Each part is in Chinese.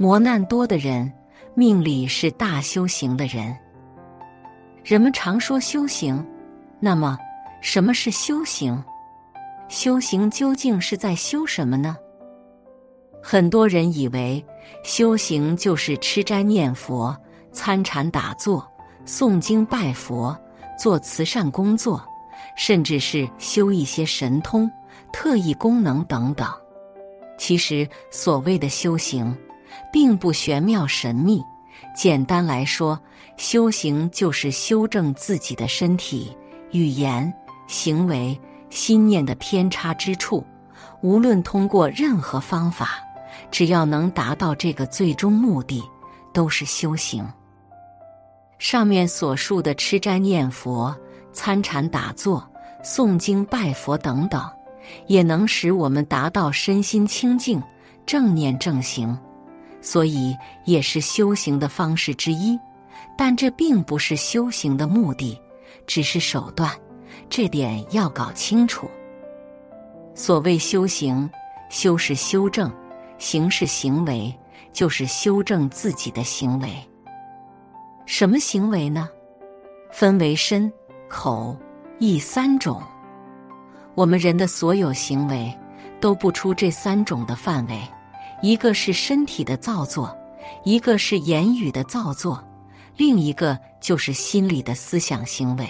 磨难多的人，命里是大修行的人。人们常说修行，那么什么是修行？修行究竟是在修什么呢？很多人以为修行就是吃斋念佛、参禅打坐、诵经拜佛、做慈善工作，甚至是修一些神通、特异功能等等。其实，所谓的修行，并不玄妙神秘。简单来说，修行就是修正自己的身体、语言、行为、心念的偏差之处。无论通过任何方法，只要能达到这个最终目的，都是修行。上面所述的吃斋念佛、参禅打坐、诵经拜佛等等，也能使我们达到身心清净、正念正行。所以也是修行的方式之一，但这并不是修行的目的，只是手段，这点要搞清楚。所谓修行，修是修正，行是行为，就是修正自己的行为。什么行为呢？分为身、口、意三种。我们人的所有行为，都不出这三种的范围。一个是身体的造作，一个是言语的造作，另一个就是心理的思想行为。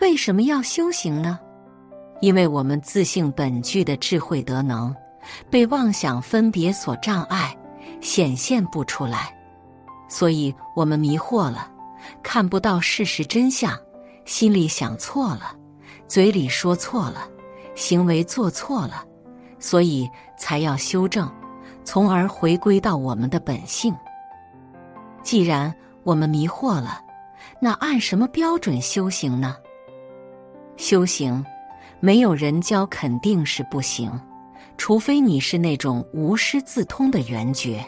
为什么要修行呢？因为我们自性本具的智慧德能，被妄想分别所障碍，显现不出来，所以我们迷惑了，看不到事实真相，心里想错了，嘴里说错了，行为做错了。所以才要修正，从而回归到我们的本性。既然我们迷惑了，那按什么标准修行呢？修行，没有人教肯定是不行，除非你是那种无师自通的圆觉。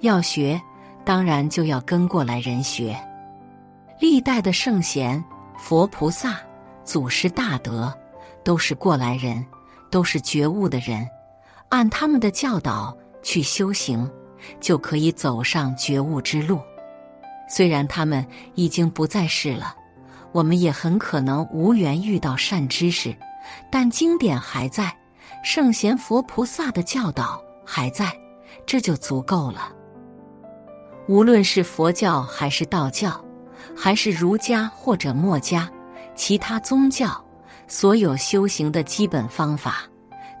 要学，当然就要跟过来人学。历代的圣贤、佛菩萨、祖师大德，都是过来人。都是觉悟的人，按他们的教导去修行，就可以走上觉悟之路。虽然他们已经不在世了，我们也很可能无缘遇到善知识，但经典还在，圣贤佛菩萨的教导还在，这就足够了。无论是佛教还是道教，还是儒家或者墨家，其他宗教。所有修行的基本方法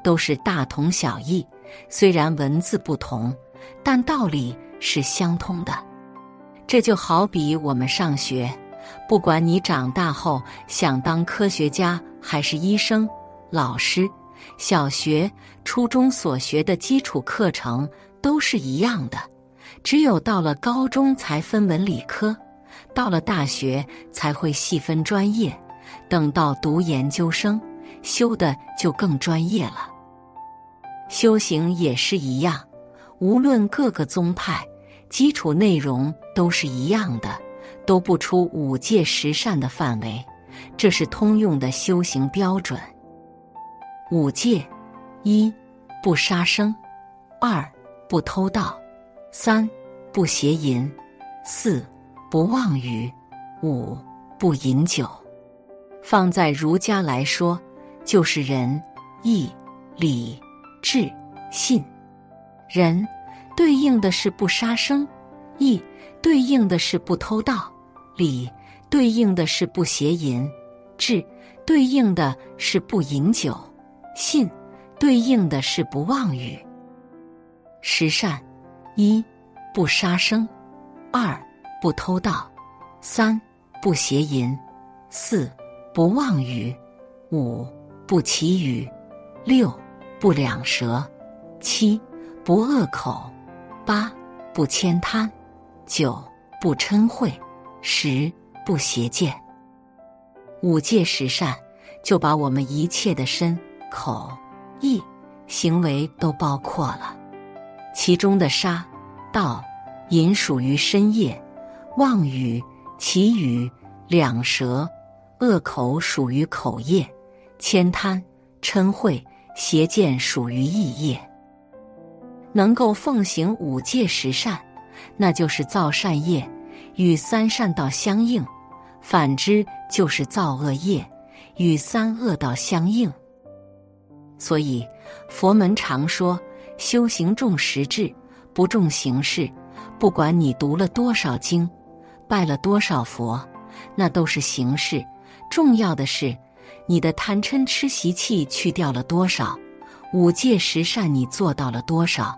都是大同小异，虽然文字不同，但道理是相通的。这就好比我们上学，不管你长大后想当科学家还是医生、老师，小学、初中所学的基础课程都是一样的，只有到了高中才分文理科，到了大学才会细分专业。等到读研究生，修的就更专业了。修行也是一样，无论各个宗派，基础内容都是一样的，都不出五戒十善的范围，这是通用的修行标准。五戒：一、不杀生；二、不偷盗；三、不邪淫；四、不妄语；五、不饮酒。放在儒家来说，就是仁、义、礼、智、信。仁对应的是不杀生，义对应的是不偷盗，礼对应的是不邪淫，智对应的是不饮酒，信对应的是不妄语。十善：一、不杀生；二、不偷盗；三、不邪淫；四。不妄语，五不绮语，六不两舌，七不恶口，八不悭贪，九不嗔恚，十不邪见。五戒十善，就把我们一切的身、口、意、行为都包括了。其中的杀、盗、淫属于身业，妄语、绮语、两舌。恶口属于口业，悭贪、嗔恚、邪见属于意业。能够奉行五戒十善，那就是造善业，与三善道相应；反之就是造恶业，与三恶道相应。所以，佛门常说修行重实质，不重形式。不管你读了多少经，拜了多少佛，那都是形式。重要的是，你的贪嗔痴习气去掉了多少，五戒十善你做到了多少，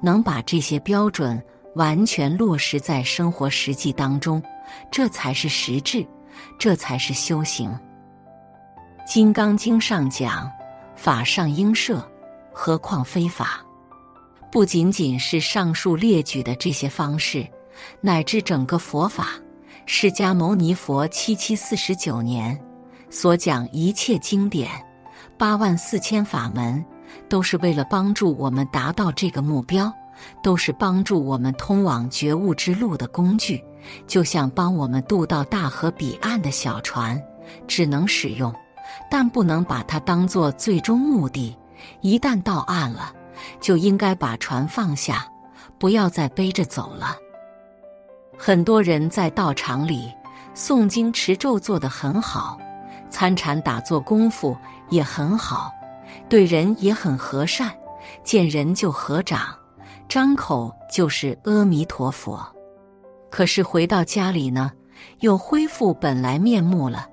能把这些标准完全落实在生活实际当中，这才是实质，这才是修行。《金刚经》上讲。法上应设，何况非法？不仅仅是上述列举的这些方式，乃至整个佛法，释迦牟尼佛七七四十九年所讲一切经典，八万四千法门，都是为了帮助我们达到这个目标，都是帮助我们通往觉悟之路的工具，就像帮我们渡到大河彼岸的小船，只能使用。但不能把它当做最终目的。一旦到岸了，就应该把船放下，不要再背着走了。很多人在道场里诵经持咒做得很好，参禅打坐功夫也很好，对人也很和善，见人就合掌，张口就是阿弥陀佛。可是回到家里呢，又恢复本来面目了。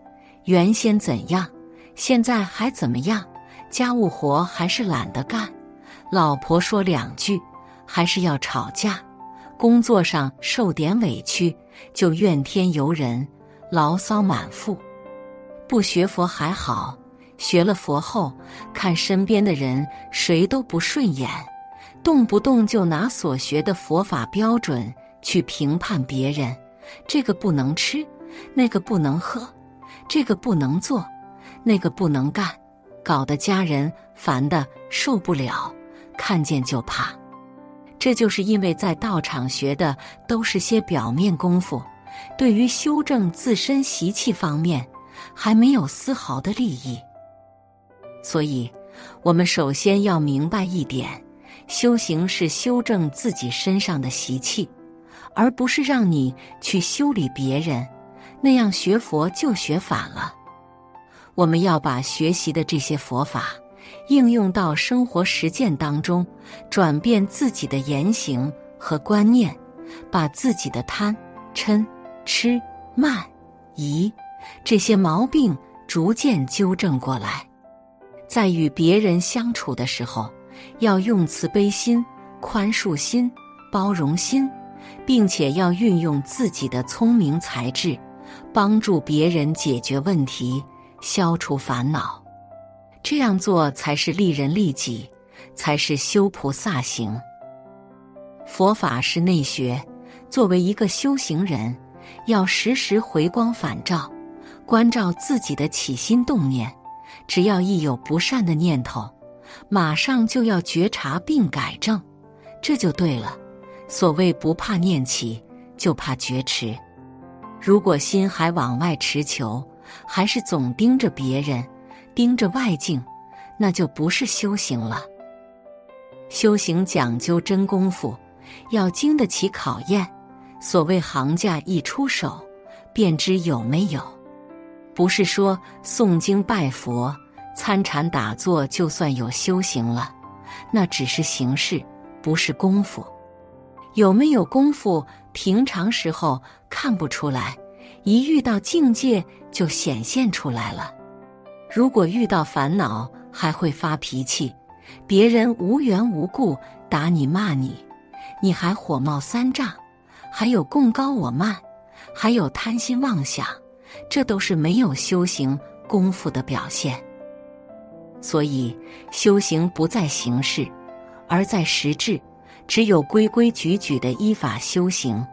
原先怎样？现在还怎么样？家务活还是懒得干，老婆说两句还是要吵架，工作上受点委屈就怨天尤人，牢骚满腹。不学佛还好，学了佛后，看身边的人谁都不顺眼，动不动就拿所学的佛法标准去评判别人，这个不能吃，那个不能喝，这个不能做。那个不能干，搞得家人烦的受不了，看见就怕。这就是因为在道场学的都是些表面功夫，对于修正自身习气方面还没有丝毫的利益。所以，我们首先要明白一点：修行是修正自己身上的习气，而不是让你去修理别人。那样学佛就学反了。我们要把学习的这些佛法应用到生活实践当中，转变自己的言行和观念，把自己的贪、嗔、痴、慢、疑这些毛病逐渐纠正过来。在与别人相处的时候，要用慈悲心、宽恕心、包容心，并且要运用自己的聪明才智，帮助别人解决问题。消除烦恼，这样做才是利人利己，才是修菩萨行。佛法是内学，作为一个修行人，要时时回光返照，关照自己的起心动念。只要一有不善的念头，马上就要觉察并改正，这就对了。所谓不怕念起，就怕觉迟。如果心还往外持求。还是总盯着别人，盯着外境，那就不是修行了。修行讲究真功夫，要经得起考验。所谓行家一出手，便知有没有。不是说诵经拜佛、参禅打坐就算有修行了，那只是形式，不是功夫。有没有功夫，平常时候看不出来。一遇到境界就显现出来了。如果遇到烦恼还会发脾气，别人无缘无故打你骂你，你还火冒三丈，还有共高我慢，还有贪心妄想，这都是没有修行功夫的表现。所以修行不在形式，而在实质。只有规规矩矩的依法修行，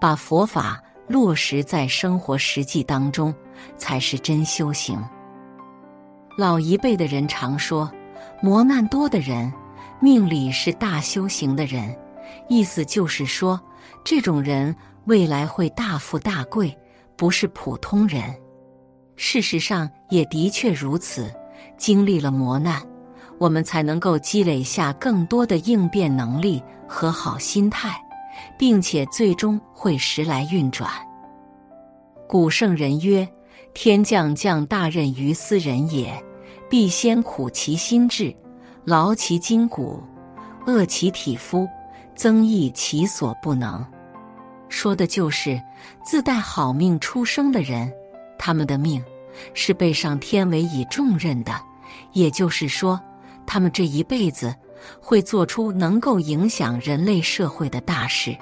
把佛法。落实在生活实际当中，才是真修行。老一辈的人常说，磨难多的人，命里是大修行的人，意思就是说，这种人未来会大富大贵，不是普通人。事实上，也的确如此。经历了磨难，我们才能够积累下更多的应变能力和好心态，并且最终会时来运转。古圣人曰：“天将降大任于斯人也，必先苦其心志，劳其筋骨，饿其体肤，增益其所不能。”说的就是自带好命出生的人，他们的命是被上天委以重任的，也就是说，他们这一辈子会做出能够影响人类社会的大事。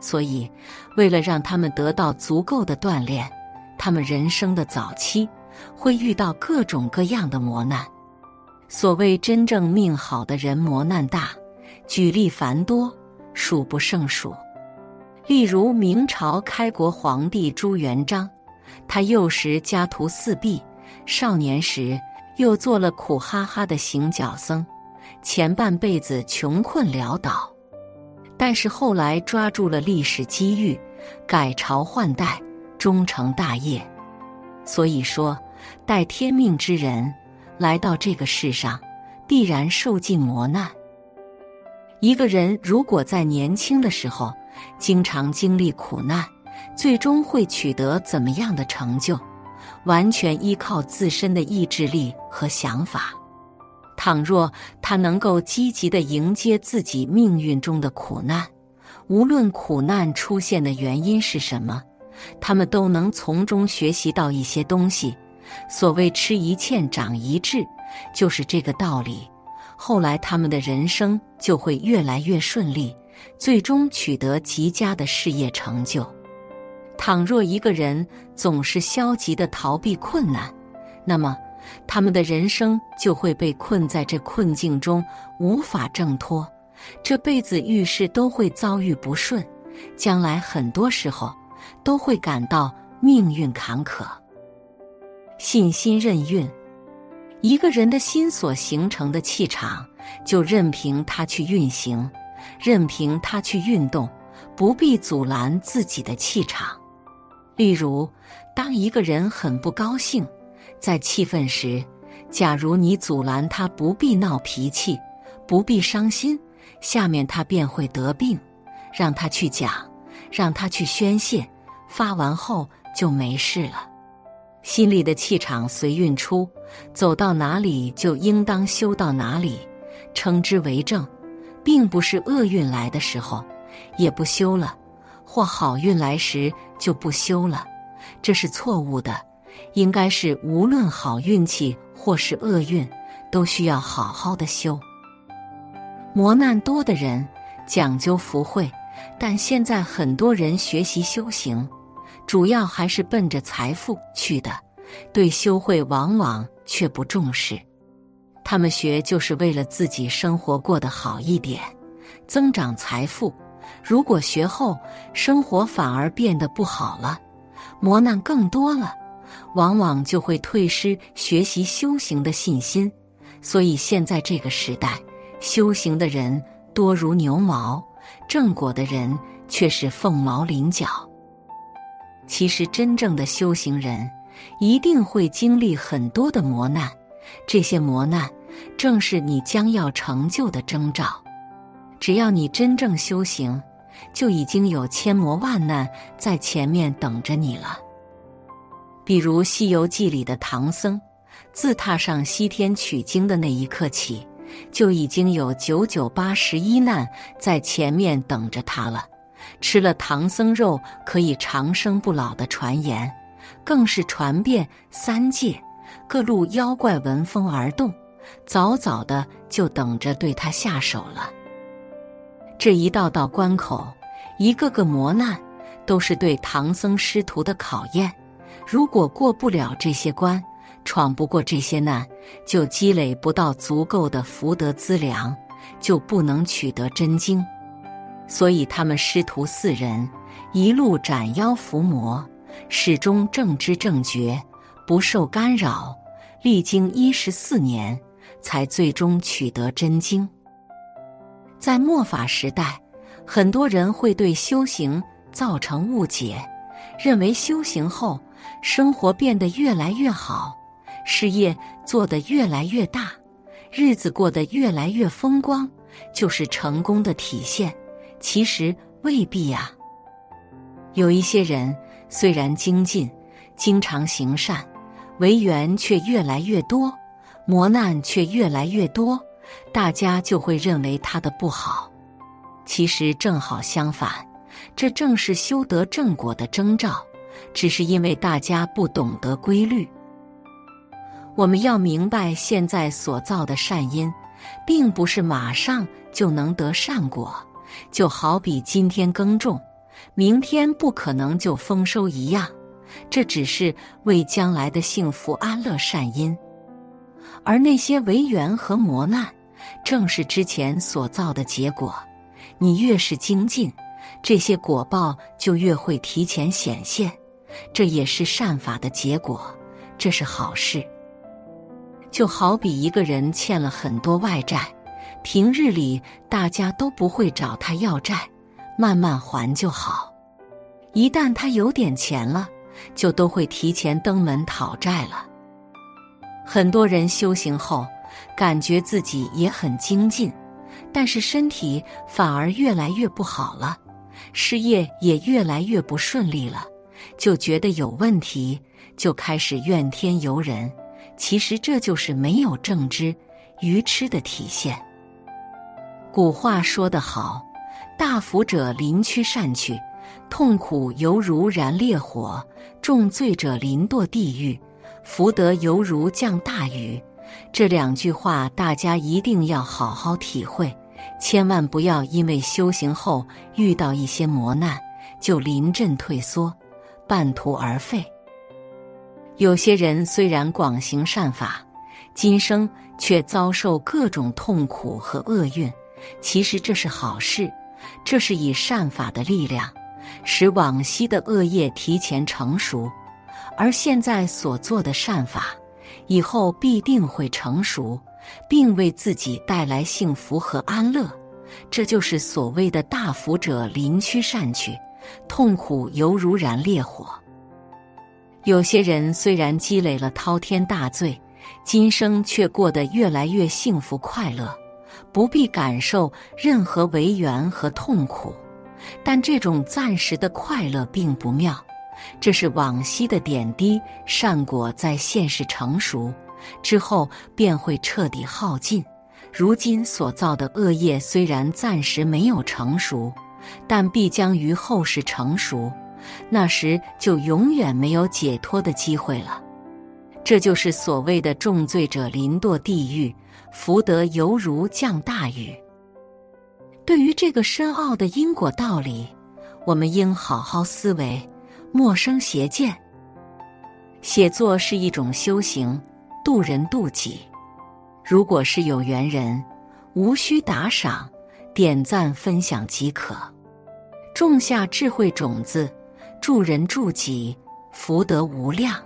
所以，为了让他们得到足够的锻炼，他们人生的早期会遇到各种各样的磨难。所谓真正命好的人，磨难大，举例繁多，数不胜数。例如明朝开国皇帝朱元璋，他幼时家徒四壁，少年时又做了苦哈哈的行脚僧，前半辈子穷困潦倒。但是后来抓住了历史机遇，改朝换代，终成大业。所以说，待天命之人来到这个世上，必然受尽磨难。一个人如果在年轻的时候经常经历苦难，最终会取得怎么样的成就，完全依靠自身的意志力和想法。倘若他能够积极的迎接自己命运中的苦难，无论苦难出现的原因是什么，他们都能从中学习到一些东西。所谓“吃一堑，长一智”，就是这个道理。后来他们的人生就会越来越顺利，最终取得极佳的事业成就。倘若一个人总是消极的逃避困难，那么。他们的人生就会被困在这困境中，无法挣脱，这辈子遇事都会遭遇不顺，将来很多时候都会感到命运坎坷。信心任运，一个人的心所形成的气场，就任凭他去运行，任凭他去运动，不必阻拦自己的气场。例如，当一个人很不高兴。在气愤时，假如你阻拦他不必闹脾气，不必伤心，下面他便会得病。让他去讲，让他去宣泄，发完后就没事了。心里的气场随运出，走到哪里就应当修到哪里，称之为正，并不是厄运来的时候也不修了，或好运来时就不修了，这是错误的。应该是无论好运气或是厄运，都需要好好的修。磨难多的人讲究福慧，但现在很多人学习修行，主要还是奔着财富去的，对修慧往往却不重视。他们学就是为了自己生活过得好一点，增长财富。如果学后生活反而变得不好了，磨难更多了。往往就会退失学习修行的信心，所以现在这个时代，修行的人多如牛毛，正果的人却是凤毛麟角。其实，真正的修行人一定会经历很多的磨难，这些磨难正是你将要成就的征兆。只要你真正修行，就已经有千磨万难在前面等着你了。比如《西游记》里的唐僧，自踏上西天取经的那一刻起，就已经有九九八十一难在前面等着他了。吃了唐僧肉可以长生不老的传言，更是传遍三界，各路妖怪闻风而动，早早的就等着对他下手了。这一道道关口，一个个磨难，都是对唐僧师徒的考验。如果过不了这些关，闯不过这些难，就积累不到足够的福德资粮，就不能取得真经。所以他们师徒四人一路斩妖伏魔，始终正知正觉，不受干扰，历经一十四年，才最终取得真经。在末法时代，很多人会对修行造成误解，认为修行后。生活变得越来越好，事业做得越来越大，日子过得越来越风光，就是成功的体现。其实未必呀。有一些人虽然精进，经常行善，为缘却越来越多，磨难却越来越多，大家就会认为他的不好。其实正好相反，这正是修得正果的征兆。只是因为大家不懂得规律。我们要明白，现在所造的善因，并不是马上就能得善果。就好比今天耕种，明天不可能就丰收一样。这只是为将来的幸福安乐善因，而那些违缘和磨难，正是之前所造的结果。你越是精进，这些果报就越会提前显现，这也是善法的结果，这是好事。就好比一个人欠了很多外债，平日里大家都不会找他要债，慢慢还就好。一旦他有点钱了，就都会提前登门讨债了。很多人修行后，感觉自己也很精进，但是身体反而越来越不好了，事业也越来越不顺利了，就觉得有问题，就开始怨天尤人。其实这就是没有正知、愚痴的体现。古话说得好：“大福者临趋善趣，痛苦犹如燃烈火；重罪者临堕地狱，福德犹如降大雨。”这两句话大家一定要好好体会，千万不要因为修行后遇到一些磨难就临阵退缩，半途而废。有些人虽然广行善法，今生却遭受各种痛苦和厄运。其实这是好事，这是以善法的力量，使往昔的恶业提前成熟，而现在所做的善法，以后必定会成熟，并为自己带来幸福和安乐。这就是所谓的大福者临趋善趣，痛苦犹如燃烈火。有些人虽然积累了滔天大罪，今生却过得越来越幸福快乐，不必感受任何违缘和痛苦。但这种暂时的快乐并不妙，这是往昔的点滴善果在现世成熟之后便会彻底耗尽。如今所造的恶业虽然暂时没有成熟，但必将于后世成熟。那时就永远没有解脱的机会了，这就是所谓的重罪者临堕地狱，福德犹如降大雨。对于这个深奥的因果道理，我们应好好思维，莫生邪见。写作是一种修行，渡人渡己。如果是有缘人，无需打赏、点赞、分享即可，种下智慧种子。助人助己，福德无量。